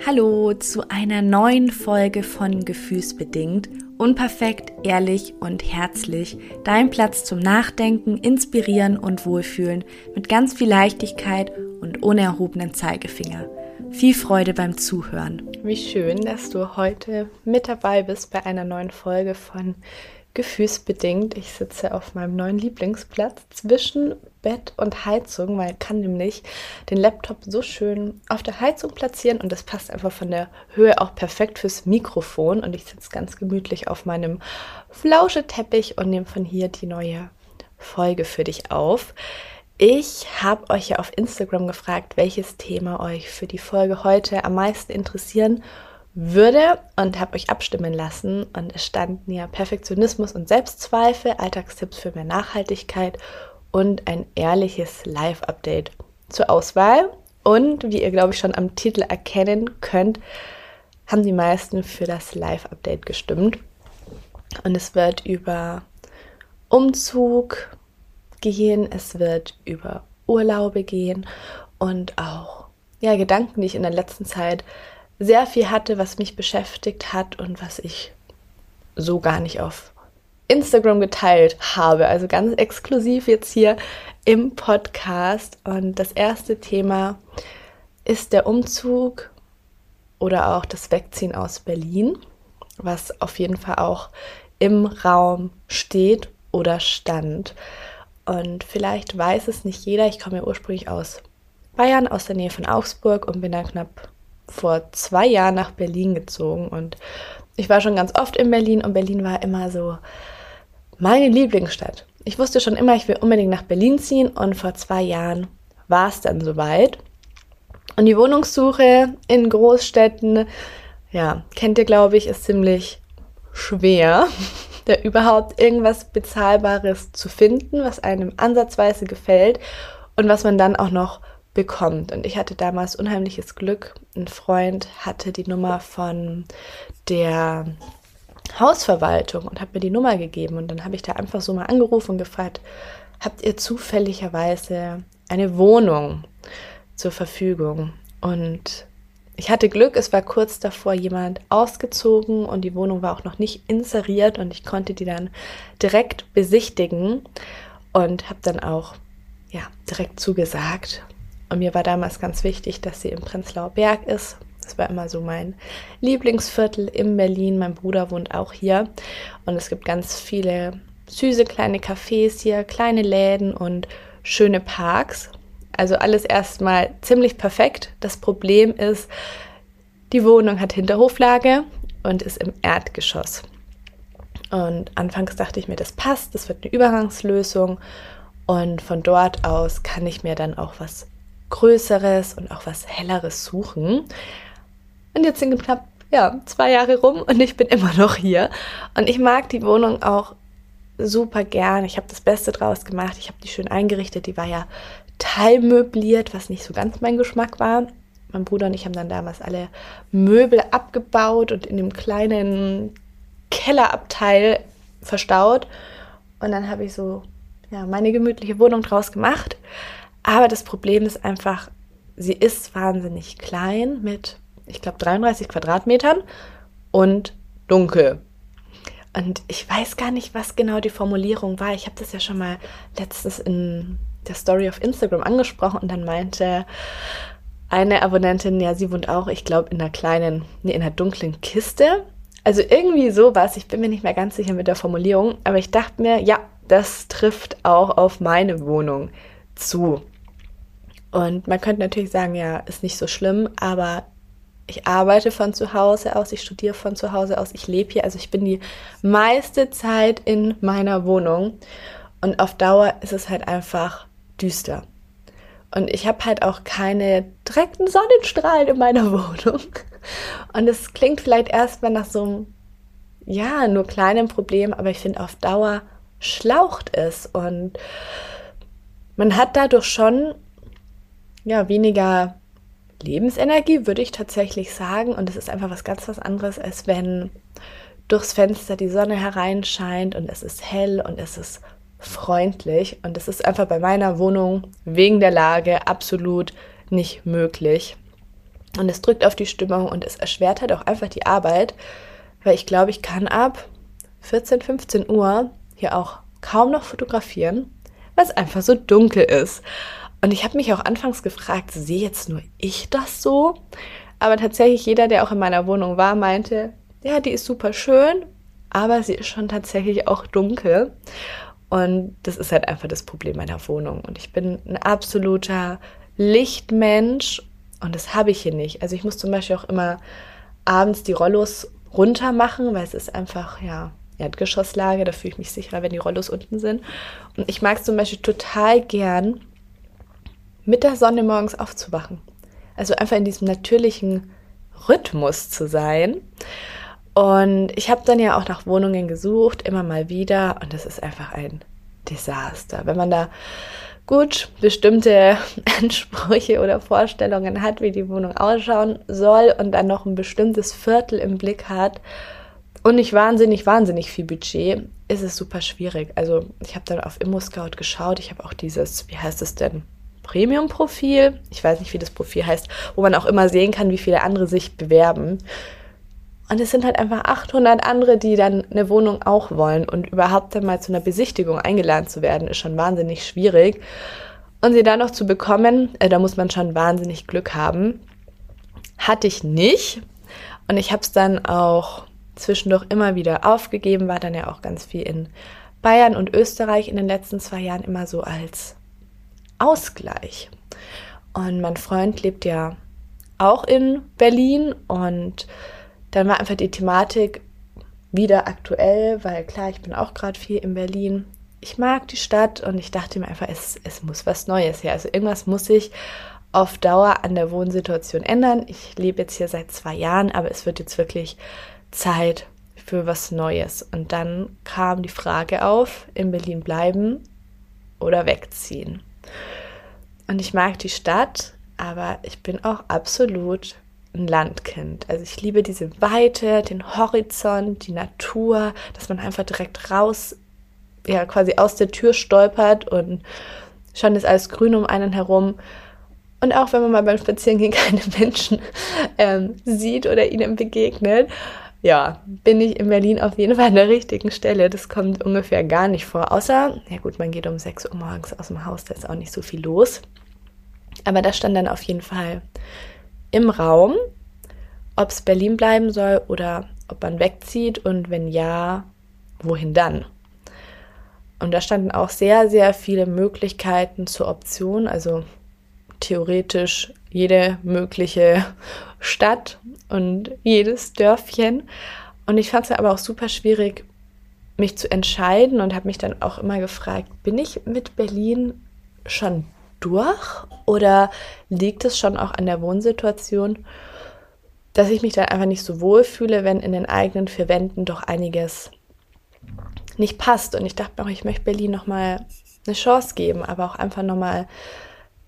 Hallo zu einer neuen Folge von Gefühlsbedingt. Unperfekt, ehrlich und herzlich. Dein Platz zum Nachdenken, Inspirieren und Wohlfühlen mit ganz viel Leichtigkeit und unerhobenen Zeigefinger. Viel Freude beim Zuhören. Wie schön, dass du heute mit dabei bist bei einer neuen Folge von gefühlsbedingt. Ich sitze auf meinem neuen Lieblingsplatz zwischen Bett und Heizung, weil kann nämlich den Laptop so schön auf der Heizung platzieren und das passt einfach von der Höhe auch perfekt fürs Mikrofon und ich sitze ganz gemütlich auf meinem Flauscheteppich und nehme von hier die neue Folge für dich auf. Ich habe euch ja auf Instagram gefragt, welches Thema euch für die Folge heute am meisten interessieren würde und habe euch abstimmen lassen. Und es standen ja Perfektionismus und Selbstzweifel, Alltagstipps für mehr Nachhaltigkeit und ein ehrliches Live-Update zur Auswahl. Und wie ihr, glaube ich, schon am Titel erkennen könnt, haben die meisten für das Live-Update gestimmt. Und es wird über Umzug gehen, es wird über Urlaube gehen und auch ja, Gedanken, die ich in der letzten Zeit sehr viel hatte, was mich beschäftigt hat und was ich so gar nicht auf Instagram geteilt habe. Also ganz exklusiv jetzt hier im Podcast. Und das erste Thema ist der Umzug oder auch das Wegziehen aus Berlin, was auf jeden Fall auch im Raum steht oder stand. Und vielleicht weiß es nicht jeder. Ich komme ja ursprünglich aus Bayern, aus der Nähe von Augsburg und bin dann knapp vor zwei Jahren nach Berlin gezogen und ich war schon ganz oft in Berlin und Berlin war immer so meine Lieblingsstadt. Ich wusste schon immer, ich will unbedingt nach Berlin ziehen und vor zwei Jahren war es dann soweit. Und die Wohnungssuche in Großstädten, ja, kennt ihr, glaube ich, ist ziemlich schwer, da überhaupt irgendwas Bezahlbares zu finden, was einem ansatzweise gefällt und was man dann auch noch bekommt. Und ich hatte damals unheimliches Glück. Ein Freund hatte die Nummer von der Hausverwaltung und hat mir die Nummer gegeben. Und dann habe ich da einfach so mal angerufen und gefragt, habt ihr zufälligerweise eine Wohnung zur Verfügung? Und ich hatte Glück, es war kurz davor jemand ausgezogen und die Wohnung war auch noch nicht inseriert und ich konnte die dann direkt besichtigen und habe dann auch ja, direkt zugesagt und mir war damals ganz wichtig, dass sie im Prenzlauer Berg ist. Das war immer so mein Lieblingsviertel in Berlin. Mein Bruder wohnt auch hier. Und es gibt ganz viele süße kleine Cafés hier, kleine Läden und schöne Parks. Also alles erstmal ziemlich perfekt. Das Problem ist, die Wohnung hat Hinterhoflage und ist im Erdgeschoss. Und anfangs dachte ich mir, das passt, das wird eine Übergangslösung. Und von dort aus kann ich mir dann auch was Größeres und auch was Helleres suchen. Und jetzt sind knapp ja, zwei Jahre rum und ich bin immer noch hier. Und ich mag die Wohnung auch super gern. Ich habe das Beste draus gemacht. Ich habe die schön eingerichtet. Die war ja teilmöbliert, was nicht so ganz mein Geschmack war. Mein Bruder und ich haben dann damals alle Möbel abgebaut und in dem kleinen Kellerabteil verstaut. Und dann habe ich so ja, meine gemütliche Wohnung draus gemacht. Aber das Problem ist einfach, sie ist wahnsinnig klein mit, ich glaube, 33 Quadratmetern und dunkel. Und ich weiß gar nicht, was genau die Formulierung war. Ich habe das ja schon mal letztens in der Story auf Instagram angesprochen und dann meinte eine Abonnentin, ja, sie wohnt auch, ich glaube, in einer kleinen, nee, in einer dunklen Kiste. Also irgendwie sowas. Ich bin mir nicht mehr ganz sicher mit der Formulierung, aber ich dachte mir, ja, das trifft auch auf meine Wohnung zu. Und man könnte natürlich sagen, ja, ist nicht so schlimm, aber ich arbeite von zu Hause aus, ich studiere von zu Hause aus, ich lebe hier, also ich bin die meiste Zeit in meiner Wohnung und auf Dauer ist es halt einfach düster. Und ich habe halt auch keine direkten Sonnenstrahlen in meiner Wohnung. Und es klingt vielleicht erstmal nach so einem, ja, nur kleinen Problem, aber ich finde auf Dauer schlaucht es und man hat dadurch schon ja, weniger Lebensenergie, würde ich tatsächlich sagen. Und es ist einfach was ganz was anderes, als wenn durchs Fenster die Sonne hereinscheint und es ist hell und es ist freundlich. Und es ist einfach bei meiner Wohnung wegen der Lage absolut nicht möglich. Und es drückt auf die Stimmung und es erschwert halt auch einfach die Arbeit, weil ich glaube, ich kann ab 14, 15 Uhr hier auch kaum noch fotografieren, weil es einfach so dunkel ist. Und ich habe mich auch anfangs gefragt, sehe jetzt nur ich das so? Aber tatsächlich jeder, der auch in meiner Wohnung war, meinte, ja, die ist super schön, aber sie ist schon tatsächlich auch dunkel. Und das ist halt einfach das Problem meiner Wohnung. Und ich bin ein absoluter Lichtmensch und das habe ich hier nicht. Also ich muss zum Beispiel auch immer abends die Rollos runter machen, weil es ist einfach, ja, Erdgeschosslage, da fühle ich mich sicherer, wenn die Rollos unten sind. Und ich mag es zum Beispiel total gern, mit der Sonne morgens aufzuwachen. Also einfach in diesem natürlichen Rhythmus zu sein. Und ich habe dann ja auch nach Wohnungen gesucht, immer mal wieder. Und das ist einfach ein Desaster. Wenn man da gut bestimmte Ansprüche oder Vorstellungen hat, wie die Wohnung ausschauen soll und dann noch ein bestimmtes Viertel im Blick hat und nicht wahnsinnig, wahnsinnig viel Budget, ist es super schwierig. Also ich habe dann auf ImmoScout geschaut. Ich habe auch dieses, wie heißt es denn? Premium-Profil. Ich weiß nicht, wie das Profil heißt, wo man auch immer sehen kann, wie viele andere sich bewerben. Und es sind halt einfach 800 andere, die dann eine Wohnung auch wollen. Und überhaupt dann mal zu einer Besichtigung eingeladen zu werden, ist schon wahnsinnig schwierig. Und sie dann noch zu bekommen, äh, da muss man schon wahnsinnig Glück haben. Hatte ich nicht. Und ich habe es dann auch zwischendurch immer wieder aufgegeben, war dann ja auch ganz viel in Bayern und Österreich in den letzten zwei Jahren immer so als Ausgleich. Und mein Freund lebt ja auch in Berlin und dann war einfach die Thematik wieder aktuell, weil klar, ich bin auch gerade viel in Berlin. Ich mag die Stadt und ich dachte mir einfach, es, es muss was Neues her. Also irgendwas muss sich auf Dauer an der Wohnsituation ändern. Ich lebe jetzt hier seit zwei Jahren, aber es wird jetzt wirklich Zeit für was Neues. Und dann kam die Frage auf, in Berlin bleiben oder wegziehen. Und ich mag die Stadt, aber ich bin auch absolut ein Landkind. Also ich liebe diese Weite, den Horizont, die Natur, dass man einfach direkt raus, ja, quasi aus der Tür stolpert und schon ist alles grün um einen herum. Und auch wenn man mal beim Spazierengehen keine Menschen ähm, sieht oder ihnen begegnet, ja, bin ich in Berlin auf jeden Fall an der richtigen Stelle. Das kommt ungefähr gar nicht vor. Außer, ja gut, man geht um 6 Uhr morgens aus dem Haus, da ist auch nicht so viel los. Aber das stand dann auf jeden Fall im Raum, ob es Berlin bleiben soll oder ob man wegzieht und wenn ja, wohin dann? Und da standen auch sehr, sehr viele Möglichkeiten zur Option, also theoretisch jede mögliche Stadt und jedes Dörfchen. Und ich fand es aber auch super schwierig, mich zu entscheiden und habe mich dann auch immer gefragt, bin ich mit Berlin schon durch oder liegt es schon auch an der Wohnsituation, dass ich mich dann einfach nicht so wohl fühle, wenn in den eigenen vier Wänden doch einiges nicht passt. Und ich dachte mir auch, ich möchte Berlin nochmal eine Chance geben, aber auch einfach nochmal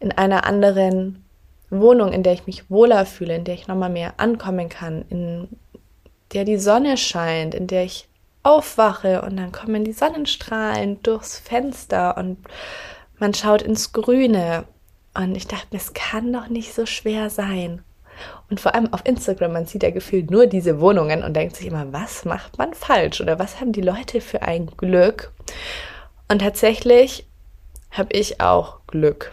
in einer anderen Wohnung, in der ich mich wohler fühle, in der ich nochmal mehr ankommen kann, in der die Sonne scheint, in der ich aufwache und dann kommen die Sonnenstrahlen durchs Fenster und man schaut ins Grüne. Und ich dachte mir, es kann doch nicht so schwer sein. Und vor allem auf Instagram, man sieht ja gefühlt nur diese Wohnungen und denkt sich immer, was macht man falsch oder was haben die Leute für ein Glück? Und tatsächlich habe ich auch Glück.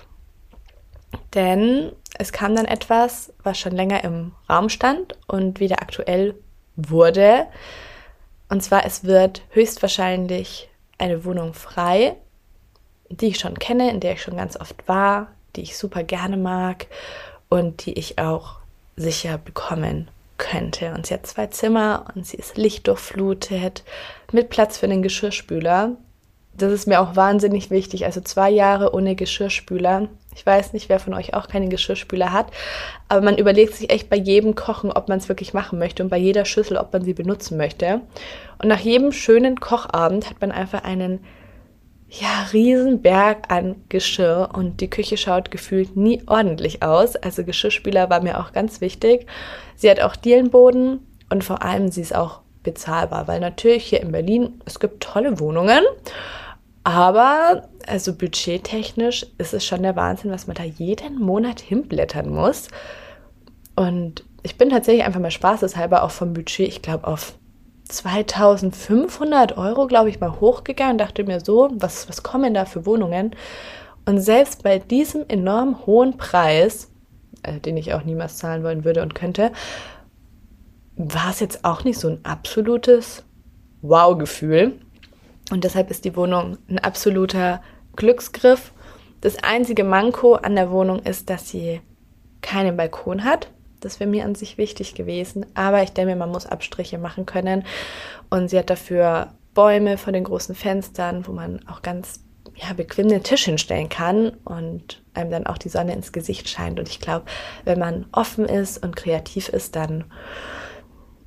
Denn es kam dann etwas, was schon länger im Raum stand und wieder aktuell wurde. Und zwar, es wird höchstwahrscheinlich eine Wohnung frei die ich schon kenne, in der ich schon ganz oft war, die ich super gerne mag und die ich auch sicher bekommen könnte. Und sie hat zwei Zimmer und sie ist lichtdurchflutet mit Platz für den Geschirrspüler. Das ist mir auch wahnsinnig wichtig. Also zwei Jahre ohne Geschirrspüler. Ich weiß nicht, wer von euch auch keinen Geschirrspüler hat, aber man überlegt sich echt bei jedem Kochen, ob man es wirklich machen möchte und bei jeder Schüssel, ob man sie benutzen möchte. Und nach jedem schönen Kochabend hat man einfach einen ja, Riesenberg an Geschirr und die Küche schaut gefühlt nie ordentlich aus. Also Geschirrspüler war mir auch ganz wichtig. Sie hat auch Dielenboden und vor allem sie ist auch bezahlbar, weil natürlich hier in Berlin, es gibt tolle Wohnungen, aber also budgettechnisch ist es schon der Wahnsinn, was man da jeden Monat hinblättern muss. Und ich bin tatsächlich einfach mal spaßeshalber auch vom Budget, ich glaube, auf 2500 Euro, glaube ich, mal hochgegangen. Dachte mir so, was, was kommen da für Wohnungen? Und selbst bei diesem enorm hohen Preis, äh, den ich auch niemals zahlen wollen würde und könnte, war es jetzt auch nicht so ein absolutes Wow-Gefühl. Und deshalb ist die Wohnung ein absoluter Glücksgriff. Das einzige Manko an der Wohnung ist, dass sie keinen Balkon hat. Das wäre mir an sich wichtig gewesen. Aber ich denke mir, man muss Abstriche machen können. Und sie hat dafür Bäume vor den großen Fenstern, wo man auch ganz ja, bequem den Tisch hinstellen kann und einem dann auch die Sonne ins Gesicht scheint. Und ich glaube, wenn man offen ist und kreativ ist, dann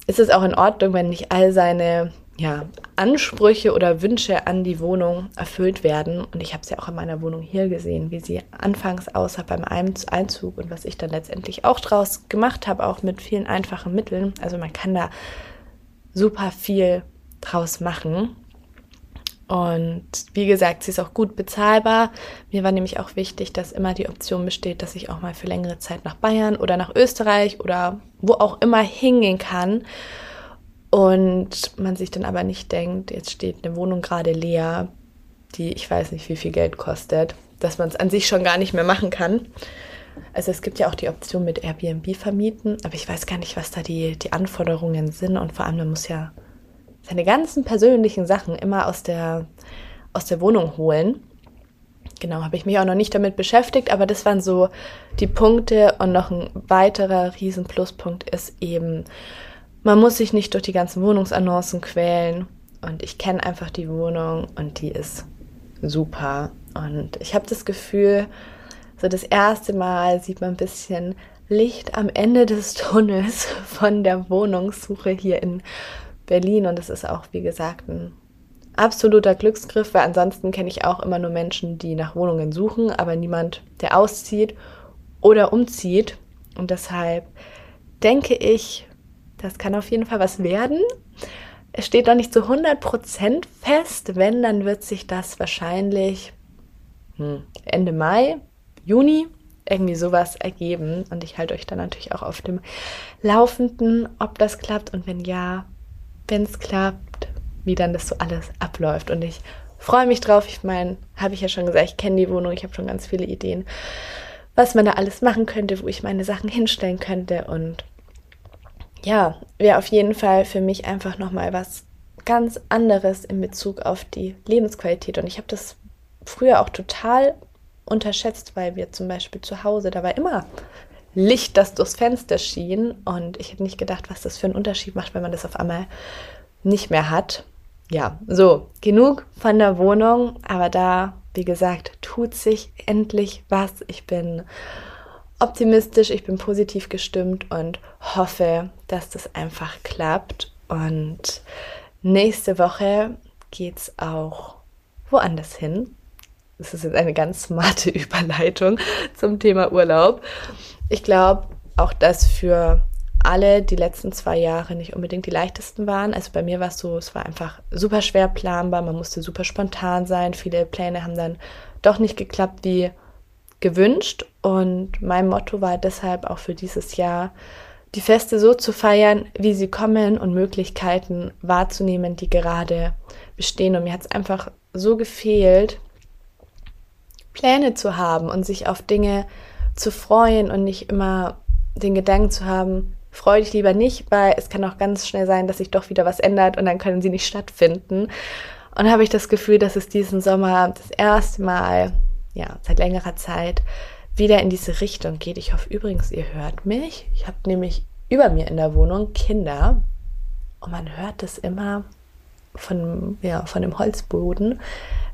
ist es auch in Ordnung, wenn nicht all seine ja, Ansprüche oder Wünsche an die Wohnung erfüllt werden. Und ich habe es ja auch in meiner Wohnung hier gesehen, wie sie anfangs aussah beim Einzug und was ich dann letztendlich auch draus gemacht habe, auch mit vielen einfachen Mitteln. Also man kann da super viel draus machen. Und wie gesagt, sie ist auch gut bezahlbar. Mir war nämlich auch wichtig, dass immer die Option besteht, dass ich auch mal für längere Zeit nach Bayern oder nach Österreich oder wo auch immer hingehen kann. Und man sich dann aber nicht denkt, jetzt steht eine Wohnung gerade leer, die ich weiß nicht, wie viel Geld kostet, dass man es an sich schon gar nicht mehr machen kann. Also es gibt ja auch die Option mit Airbnb vermieten, aber ich weiß gar nicht, was da die, die Anforderungen sind. Und vor allem, man muss ja seine ganzen persönlichen Sachen immer aus der, aus der Wohnung holen. Genau, habe ich mich auch noch nicht damit beschäftigt, aber das waren so die Punkte. Und noch ein weiterer riesen Pluspunkt ist eben, man muss sich nicht durch die ganzen Wohnungsannoncen quälen. Und ich kenne einfach die Wohnung und die ist super. Und ich habe das Gefühl, so das erste Mal sieht man ein bisschen Licht am Ende des Tunnels von der Wohnungssuche hier in Berlin. Und es ist auch, wie gesagt, ein absoluter Glücksgriff, weil ansonsten kenne ich auch immer nur Menschen, die nach Wohnungen suchen, aber niemand, der auszieht oder umzieht. Und deshalb denke ich, das kann auf jeden Fall was werden. Es steht noch nicht zu 100% fest. Wenn, dann wird sich das wahrscheinlich hm, Ende Mai, Juni irgendwie sowas ergeben. Und ich halte euch dann natürlich auch auf dem Laufenden, ob das klappt und wenn ja, wenn es klappt, wie dann das so alles abläuft. Und ich freue mich drauf. Ich meine, habe ich ja schon gesagt, ich kenne die Wohnung, ich habe schon ganz viele Ideen, was man da alles machen könnte, wo ich meine Sachen hinstellen könnte. Und ja, wäre auf jeden Fall für mich einfach nochmal was ganz anderes in Bezug auf die Lebensqualität. Und ich habe das früher auch total unterschätzt, weil wir zum Beispiel zu Hause, da war immer Licht, das durchs Fenster schien. Und ich hätte nicht gedacht, was das für einen Unterschied macht, wenn man das auf einmal nicht mehr hat. Ja, so, genug von der Wohnung. Aber da, wie gesagt, tut sich endlich was. Ich bin optimistisch, ich bin positiv gestimmt und hoffe, dass das einfach klappt. Und nächste Woche geht es auch woanders hin. Das ist jetzt eine ganz smarte Überleitung zum Thema Urlaub. Ich glaube, auch dass für alle die letzten zwei Jahre nicht unbedingt die leichtesten waren. Also bei mir war es so, es war einfach super schwer planbar, man musste super spontan sein. Viele Pläne haben dann doch nicht geklappt wie gewünscht. Und mein Motto war deshalb auch für dieses Jahr, die Feste so zu feiern, wie sie kommen und Möglichkeiten wahrzunehmen, die gerade bestehen. Und mir hat es einfach so gefehlt, Pläne zu haben und sich auf Dinge zu freuen und nicht immer den Gedanken zu haben, freu dich lieber nicht, weil es kann auch ganz schnell sein, dass sich doch wieder was ändert und dann können sie nicht stattfinden. Und habe ich das Gefühl, dass es diesen Sommer das erste Mal ja, seit längerer Zeit wieder in diese Richtung geht. Ich hoffe übrigens, ihr hört mich. Ich habe nämlich über mir in der Wohnung Kinder und man hört es immer von, ja, von dem Holzboden,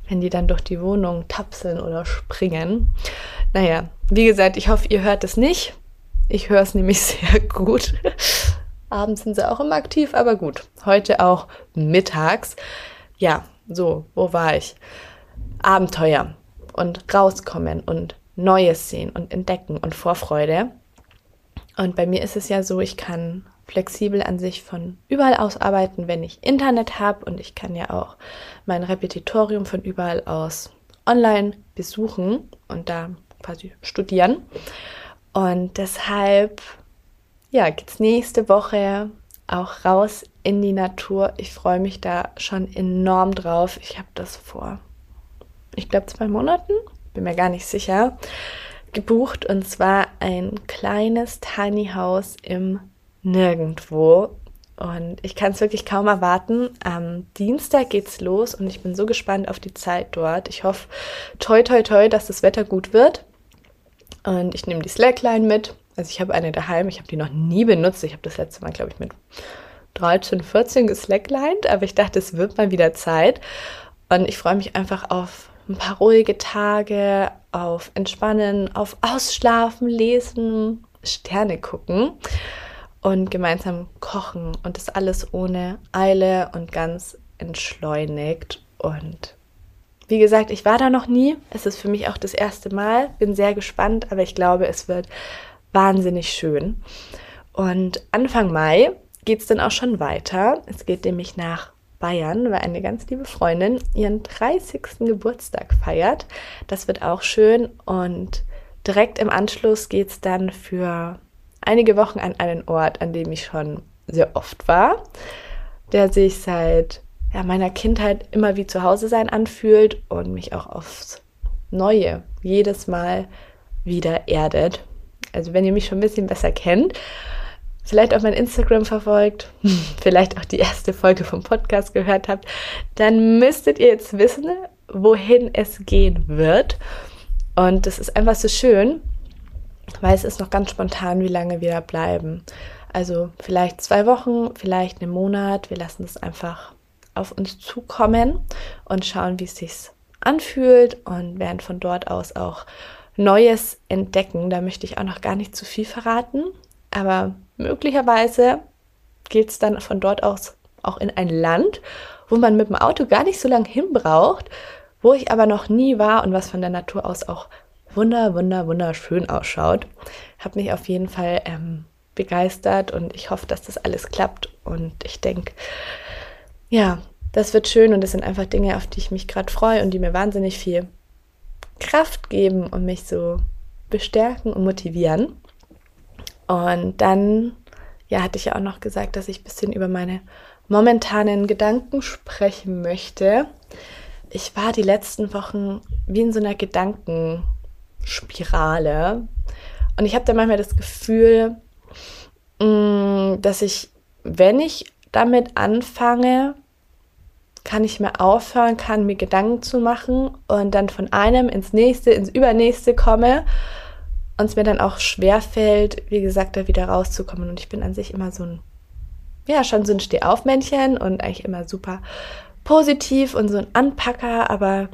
wenn die dann durch die Wohnung tapseln oder springen. Naja, wie gesagt, ich hoffe, ihr hört es nicht. Ich höre es nämlich sehr gut. Abends sind sie auch immer aktiv, aber gut. Heute auch mittags. Ja, so, wo war ich? Abenteuer und rauskommen und Neues sehen und entdecken und Vorfreude. Und bei mir ist es ja so, ich kann flexibel an sich von überall aus arbeiten, wenn ich Internet habe und ich kann ja auch mein Repetitorium von überall aus online besuchen und da quasi studieren. Und deshalb ja, geht's nächste Woche auch raus in die Natur. Ich freue mich da schon enorm drauf. Ich habe das vor, ich glaube, zwei Monaten, bin mir gar nicht sicher, gebucht. Und zwar ein kleines Tiny House im Nirgendwo. Und ich kann es wirklich kaum erwarten. Am Dienstag geht's los und ich bin so gespannt auf die Zeit dort. Ich hoffe, toi, toi, toi, dass das Wetter gut wird. Und ich nehme die Slackline mit. Also ich habe eine daheim, ich habe die noch nie benutzt. Ich habe das letzte Mal, glaube ich, mit 13, 14 geslacklined, aber ich dachte, es wird mal wieder Zeit. Und ich freue mich einfach auf ein paar ruhige Tage, auf Entspannen, auf Ausschlafen, Lesen, Sterne gucken und gemeinsam kochen und das alles ohne Eile und ganz entschleunigt. Und wie gesagt, ich war da noch nie. Es ist für mich auch das erste Mal. Bin sehr gespannt, aber ich glaube, es wird wahnsinnig schön. Und Anfang Mai geht es dann auch schon weiter. Es geht nämlich nach Bayern, weil eine ganz liebe Freundin ihren 30. Geburtstag feiert. Das wird auch schön und direkt im Anschluss geht es dann für einige Wochen an einen Ort, an dem ich schon sehr oft war, der sich seit ja, meiner Kindheit immer wie zu Hause sein anfühlt und mich auch aufs Neue jedes Mal wieder erdet. Also wenn ihr mich schon ein bisschen besser kennt, vielleicht auch mein Instagram verfolgt, vielleicht auch die erste Folge vom Podcast gehört habt, dann müsstet ihr jetzt wissen, wohin es gehen wird. Und das ist einfach so schön, weil es ist noch ganz spontan, wie lange wir da bleiben. Also vielleicht zwei Wochen, vielleicht einen Monat. Wir lassen es einfach auf uns zukommen und schauen, wie es sich anfühlt und werden von dort aus auch Neues entdecken. Da möchte ich auch noch gar nicht zu viel verraten, aber möglicherweise geht es dann von dort aus auch in ein Land, wo man mit dem Auto gar nicht so lange hin braucht, wo ich aber noch nie war und was von der Natur aus auch wunder, wunder, wunderschön ausschaut. Habe mich auf jeden Fall ähm, begeistert und ich hoffe, dass das alles klappt. Und ich denke, ja, das wird schön und das sind einfach Dinge, auf die ich mich gerade freue und die mir wahnsinnig viel Kraft geben und mich so bestärken und motivieren. Und dann, ja, hatte ich ja auch noch gesagt, dass ich ein bisschen über meine momentanen Gedanken sprechen möchte. Ich war die letzten Wochen wie in so einer Gedanken Spirale. Und ich habe da manchmal das Gefühl, mm, dass ich, wenn ich damit anfange, kann ich mir aufhören, kann mir Gedanken zu machen und dann von einem ins nächste, ins übernächste komme und es mir dann auch schwer fällt, wie gesagt, da wieder rauszukommen. Und ich bin an sich immer so ein, ja, schon so ein Stehaufmännchen und eigentlich immer super positiv und so ein Anpacker, aber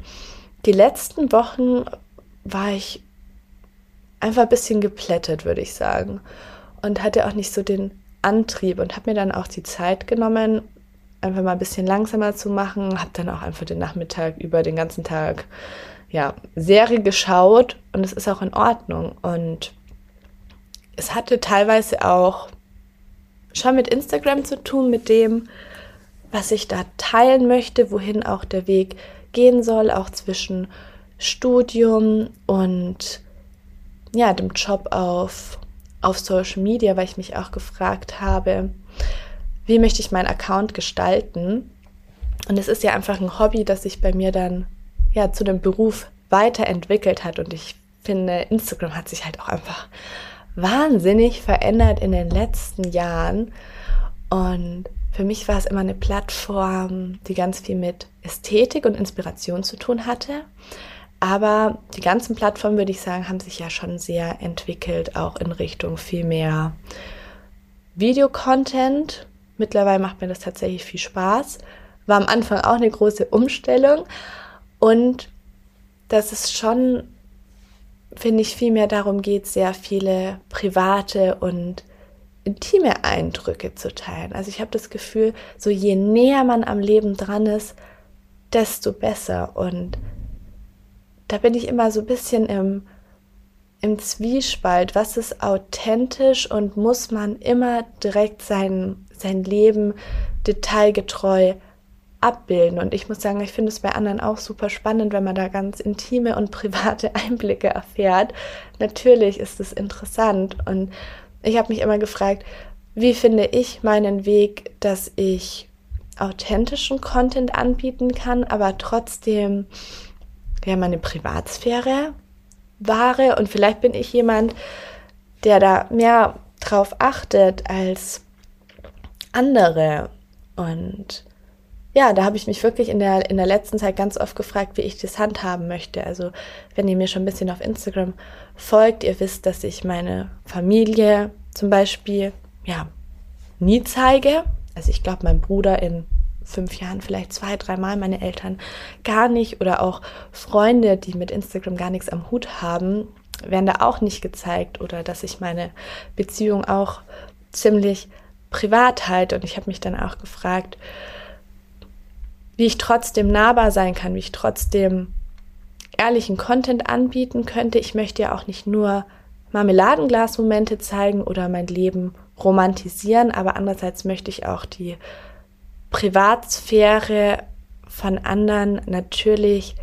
die letzten Wochen war ich einfach ein bisschen geplättet, würde ich sagen. Und hatte auch nicht so den Antrieb und habe mir dann auch die Zeit genommen, einfach mal ein bisschen langsamer zu machen. Habe dann auch einfach den Nachmittag über den ganzen Tag ja, Serie geschaut und es ist auch in Ordnung. Und es hatte teilweise auch schon mit Instagram zu tun, mit dem, was ich da teilen möchte, wohin auch der Weg gehen soll, auch zwischen Studium und ja, dem Job auf, auf Social Media, weil ich mich auch gefragt habe, wie möchte ich meinen Account gestalten? Und es ist ja einfach ein Hobby, das sich bei mir dann ja zu dem Beruf weiterentwickelt hat. Und ich finde, Instagram hat sich halt auch einfach wahnsinnig verändert in den letzten Jahren. Und für mich war es immer eine Plattform, die ganz viel mit Ästhetik und Inspiration zu tun hatte. Aber die ganzen Plattformen, würde ich sagen, haben sich ja schon sehr entwickelt, auch in Richtung viel mehr Videocontent. Mittlerweile macht mir das tatsächlich viel Spaß. War am Anfang auch eine große Umstellung. Und dass es schon, finde ich, viel mehr darum geht, sehr viele private und intime Eindrücke zu teilen. Also ich habe das Gefühl, so je näher man am Leben dran ist, desto besser. Und da bin ich immer so ein bisschen im, im Zwiespalt. Was ist authentisch und muss man immer direkt sein, sein Leben detailgetreu abbilden? Und ich muss sagen, ich finde es bei anderen auch super spannend, wenn man da ganz intime und private Einblicke erfährt. Natürlich ist es interessant und ich habe mich immer gefragt, wie finde ich meinen Weg, dass ich authentischen Content anbieten kann, aber trotzdem ja meine Privatsphäre wahre und vielleicht bin ich jemand, der da mehr drauf achtet als andere und ja, da habe ich mich wirklich in der, in der letzten Zeit ganz oft gefragt, wie ich das handhaben möchte. Also, wenn ihr mir schon ein bisschen auf Instagram folgt, ihr wisst, dass ich meine Familie zum Beispiel, ja, nie zeige. Also, ich glaube, mein Bruder in fünf Jahren vielleicht zwei, dreimal, meine Eltern gar nicht oder auch Freunde, die mit Instagram gar nichts am Hut haben, werden da auch nicht gezeigt oder dass ich meine Beziehung auch ziemlich privat halte. Und ich habe mich dann auch gefragt, wie ich trotzdem nahbar sein kann, wie ich trotzdem ehrlichen Content anbieten könnte. Ich möchte ja auch nicht nur Marmeladenglas-Momente zeigen oder mein Leben romantisieren, aber andererseits möchte ich auch die Privatsphäre von anderen natürlich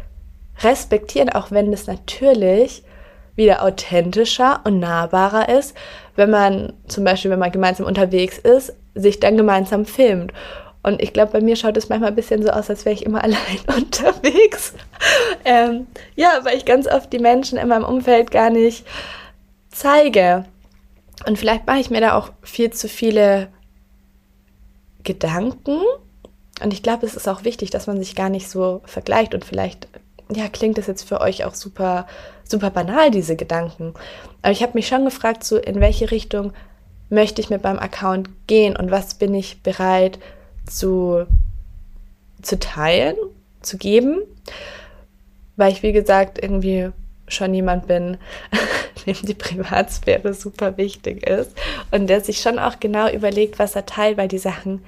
respektieren, auch wenn es natürlich wieder authentischer und nahbarer ist, wenn man zum Beispiel, wenn man gemeinsam unterwegs ist, sich dann gemeinsam filmt. Und ich glaube, bei mir schaut es manchmal ein bisschen so aus, als wäre ich immer allein unterwegs. ähm, ja, weil ich ganz oft die Menschen in meinem Umfeld gar nicht zeige. Und vielleicht mache ich mir da auch viel zu viele Gedanken. Und ich glaube, es ist auch wichtig, dass man sich gar nicht so vergleicht. Und vielleicht, ja, klingt das jetzt für euch auch super, super banal, diese Gedanken. Aber ich habe mich schon gefragt, so in welche Richtung möchte ich mit meinem Account gehen und was bin ich bereit zu, zu teilen, zu geben, weil ich, wie gesagt, irgendwie schon jemand bin, dem die Privatsphäre super wichtig ist und der sich schon auch genau überlegt, was er teilt, weil die Sachen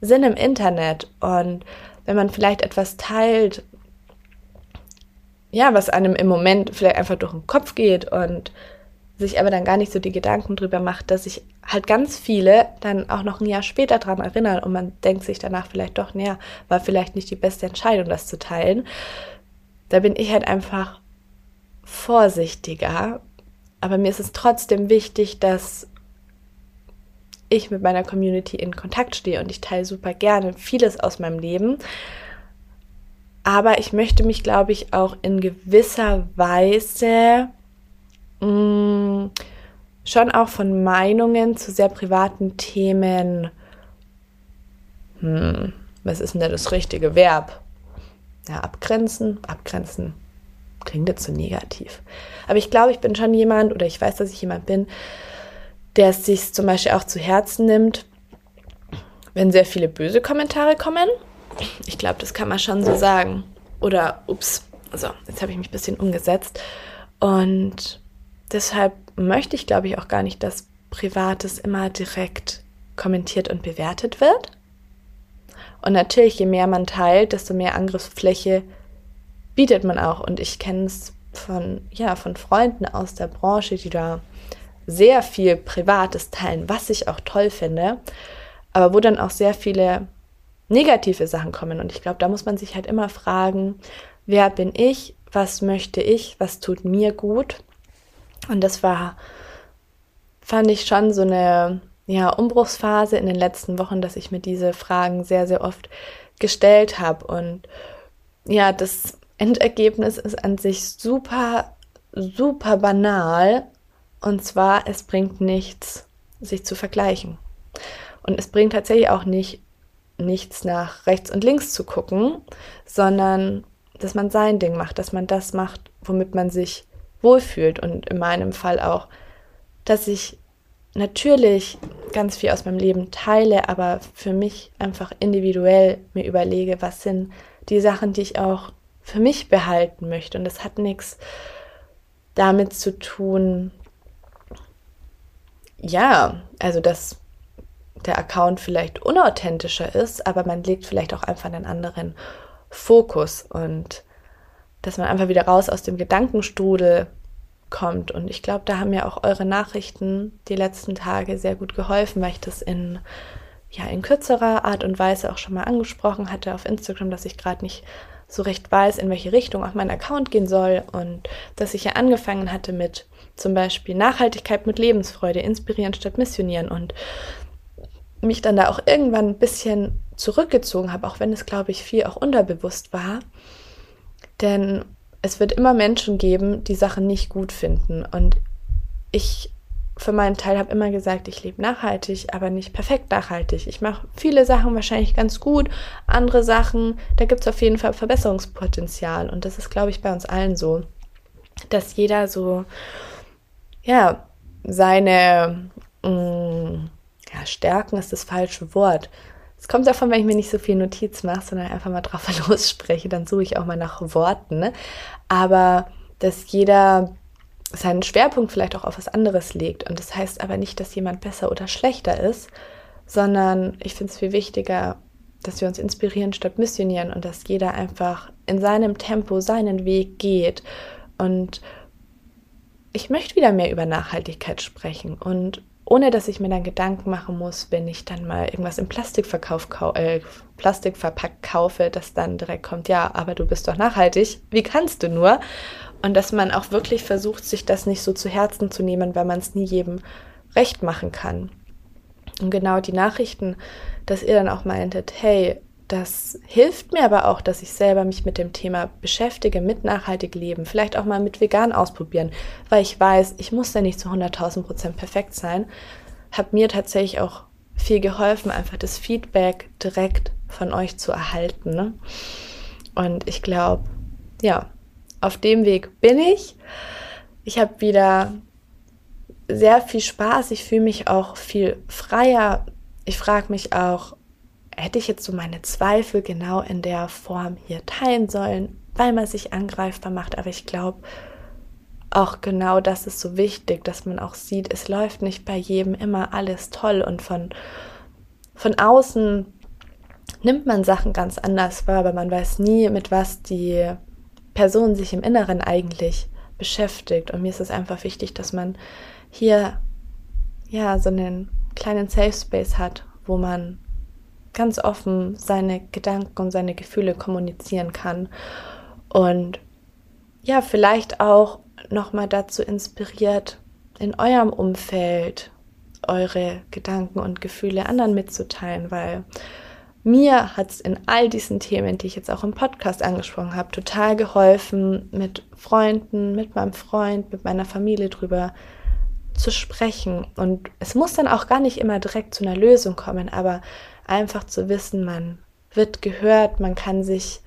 sind im Internet und wenn man vielleicht etwas teilt, ja, was einem im Moment vielleicht einfach durch den Kopf geht und sich aber dann gar nicht so die Gedanken drüber macht, dass sich halt ganz viele dann auch noch ein Jahr später dran erinnern und man denkt sich danach vielleicht doch, naja, war vielleicht nicht die beste Entscheidung, das zu teilen. Da bin ich halt einfach vorsichtiger. Aber mir ist es trotzdem wichtig, dass ich mit meiner Community in Kontakt stehe und ich teile super gerne vieles aus meinem Leben. Aber ich möchte mich, glaube ich, auch in gewisser Weise mm, schon auch von Meinungen zu sehr privaten Themen. Hm, was ist denn da das richtige Verb? Ja, abgrenzen, abgrenzen klingt jetzt so negativ. Aber ich glaube, ich bin schon jemand, oder ich weiß, dass ich jemand bin, der es sich zum Beispiel auch zu Herzen nimmt, wenn sehr viele böse Kommentare kommen. Ich glaube, das kann man schon so sagen. Oder, ups, also jetzt habe ich mich ein bisschen umgesetzt. Und deshalb möchte ich, glaube ich, auch gar nicht, dass Privates immer direkt kommentiert und bewertet wird. Und natürlich, je mehr man teilt, desto mehr Angriffsfläche bietet man auch. Und ich kenne es von, ja, von Freunden aus der Branche, die da sehr viel Privates teilen, was ich auch toll finde, aber wo dann auch sehr viele negative Sachen kommen. Und ich glaube, da muss man sich halt immer fragen, wer bin ich, was möchte ich, was tut mir gut und das war, fand ich schon so eine ja, Umbruchsphase in den letzten Wochen, dass ich mir diese Fragen sehr, sehr oft gestellt habe. Und ja, das Endergebnis ist an sich super, super banal. Und zwar, es bringt nichts, sich zu vergleichen. Und es bringt tatsächlich auch nicht nichts nach rechts und links zu gucken, sondern dass man sein Ding macht, dass man das macht, womit man sich wohlfühlt und in meinem Fall auch, dass ich natürlich ganz viel aus meinem Leben teile, aber für mich einfach individuell mir überlege, was sind die Sachen, die ich auch für mich behalten möchte. Und das hat nichts damit zu tun, ja, also dass der Account vielleicht unauthentischer ist, aber man legt vielleicht auch einfach einen anderen Fokus und dass man einfach wieder raus aus dem Gedankenstrudel kommt. Und ich glaube, da haben mir auch eure Nachrichten die letzten Tage sehr gut geholfen, weil ich das in, ja, in kürzerer Art und Weise auch schon mal angesprochen hatte auf Instagram, dass ich gerade nicht so recht weiß, in welche Richtung auch mein Account gehen soll und dass ich ja angefangen hatte mit zum Beispiel Nachhaltigkeit mit Lebensfreude, inspirieren statt missionieren und mich dann da auch irgendwann ein bisschen zurückgezogen habe, auch wenn es, glaube ich, viel auch unterbewusst war. Denn es wird immer Menschen geben, die Sachen nicht gut finden. Und ich für meinen Teil habe immer gesagt, ich lebe nachhaltig, aber nicht perfekt nachhaltig. Ich mache viele Sachen wahrscheinlich ganz gut, andere Sachen, da gibt es auf jeden Fall Verbesserungspotenzial. Und das ist, glaube ich, bei uns allen so, dass jeder so, ja, seine mh, mm, ja, Stärken ist das falsche Wort. Es kommt davon, wenn ich mir nicht so viel Notiz mache, sondern einfach mal drauf losspreche, dann suche ich auch mal nach Worten. Ne? Aber dass jeder seinen Schwerpunkt vielleicht auch auf was anderes legt. Und das heißt aber nicht, dass jemand besser oder schlechter ist, sondern ich finde es viel wichtiger, dass wir uns inspirieren statt missionieren und dass jeder einfach in seinem Tempo seinen Weg geht. Und ich möchte wieder mehr über Nachhaltigkeit sprechen und ohne dass ich mir dann Gedanken machen muss, wenn ich dann mal irgendwas im Plastikverkauf äh, Plastik verpackt kaufe, dass dann direkt kommt, ja, aber du bist doch nachhaltig. Wie kannst du nur? Und dass man auch wirklich versucht, sich das nicht so zu Herzen zu nehmen, weil man es nie jedem recht machen kann. Und genau die Nachrichten, dass ihr dann auch meintet, hey, das hilft mir aber auch, dass ich selber mich mit dem Thema beschäftige, mit nachhaltig leben, vielleicht auch mal mit vegan ausprobieren, weil ich weiß, ich muss ja nicht zu 100.000 Prozent perfekt sein, hat mir tatsächlich auch viel geholfen, einfach das Feedback direkt von euch zu erhalten. Ne? Und ich glaube, ja, auf dem Weg bin ich. Ich habe wieder sehr viel Spaß. Ich fühle mich auch viel freier. Ich frage mich auch, hätte ich jetzt so meine Zweifel genau in der Form hier teilen sollen, weil man sich angreifbar macht. Aber ich glaube, auch genau das ist so wichtig, dass man auch sieht, es läuft nicht bei jedem immer alles toll und von, von außen nimmt man Sachen ganz anders wahr, aber man weiß nie, mit was die Person sich im Inneren eigentlich beschäftigt. Und mir ist es einfach wichtig, dass man hier ja so einen kleinen Safe Space hat, wo man ganz offen seine Gedanken und seine Gefühle kommunizieren kann. Und ja, vielleicht auch nochmal dazu inspiriert, in eurem Umfeld eure Gedanken und Gefühle anderen mitzuteilen, weil mir hat es in all diesen Themen, die ich jetzt auch im Podcast angesprochen habe, total geholfen, mit Freunden, mit meinem Freund, mit meiner Familie drüber zu sprechen. Und es muss dann auch gar nicht immer direkt zu einer Lösung kommen, aber einfach zu wissen, man wird gehört, man kann sich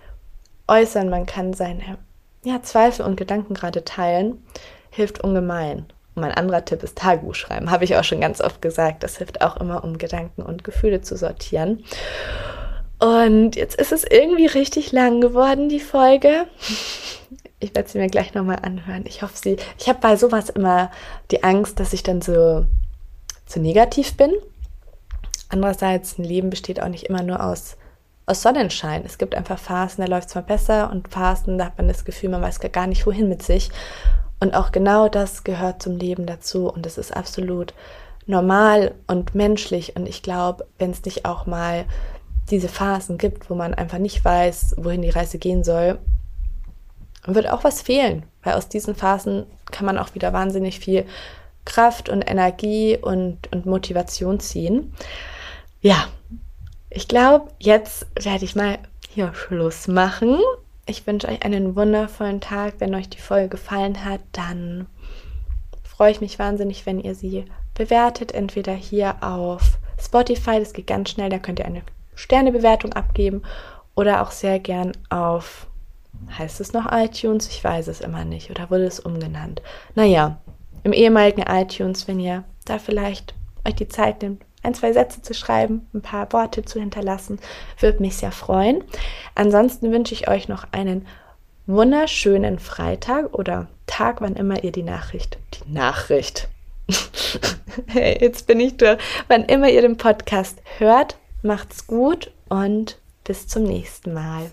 äußern, man kann seine ja, Zweifel und Gedanken gerade teilen, hilft ungemein. Und mein anderer Tipp ist Tagebuch schreiben, habe ich auch schon ganz oft gesagt. Das hilft auch immer, um Gedanken und Gefühle zu sortieren. Und jetzt ist es irgendwie richtig lang geworden, die Folge. Ich werde sie mir gleich nochmal anhören. Ich hoffe, sie. Ich habe bei sowas immer die Angst, dass ich dann so zu negativ bin. Andererseits, ein Leben besteht auch nicht immer nur aus, aus Sonnenschein. Es gibt einfach Phasen, da läuft es mal besser und Phasen, da hat man das Gefühl, man weiß gar nicht, wohin mit sich. Und auch genau das gehört zum Leben dazu und es ist absolut normal und menschlich. Und ich glaube, wenn es nicht auch mal diese Phasen gibt, wo man einfach nicht weiß, wohin die Reise gehen soll, wird auch was fehlen, weil aus diesen Phasen kann man auch wieder wahnsinnig viel Kraft und Energie und, und Motivation ziehen ja, ich glaube, jetzt werde ich mal hier Schluss machen. Ich wünsche euch einen wundervollen Tag. Wenn euch die Folge gefallen hat, dann freue ich mich wahnsinnig, wenn ihr sie bewertet. Entweder hier auf Spotify, das geht ganz schnell, da könnt ihr eine Sternebewertung abgeben. Oder auch sehr gern auf, heißt es noch iTunes? Ich weiß es immer nicht. Oder wurde es umgenannt? Naja, im ehemaligen iTunes, wenn ihr da vielleicht euch die Zeit nimmt, ein, zwei Sätze zu schreiben, ein paar Worte zu hinterlassen, würde mich sehr freuen. Ansonsten wünsche ich euch noch einen wunderschönen Freitag oder Tag, wann immer ihr die Nachricht, die Nachricht, hey, jetzt bin ich durch, wann immer ihr den Podcast hört, macht's gut und bis zum nächsten Mal.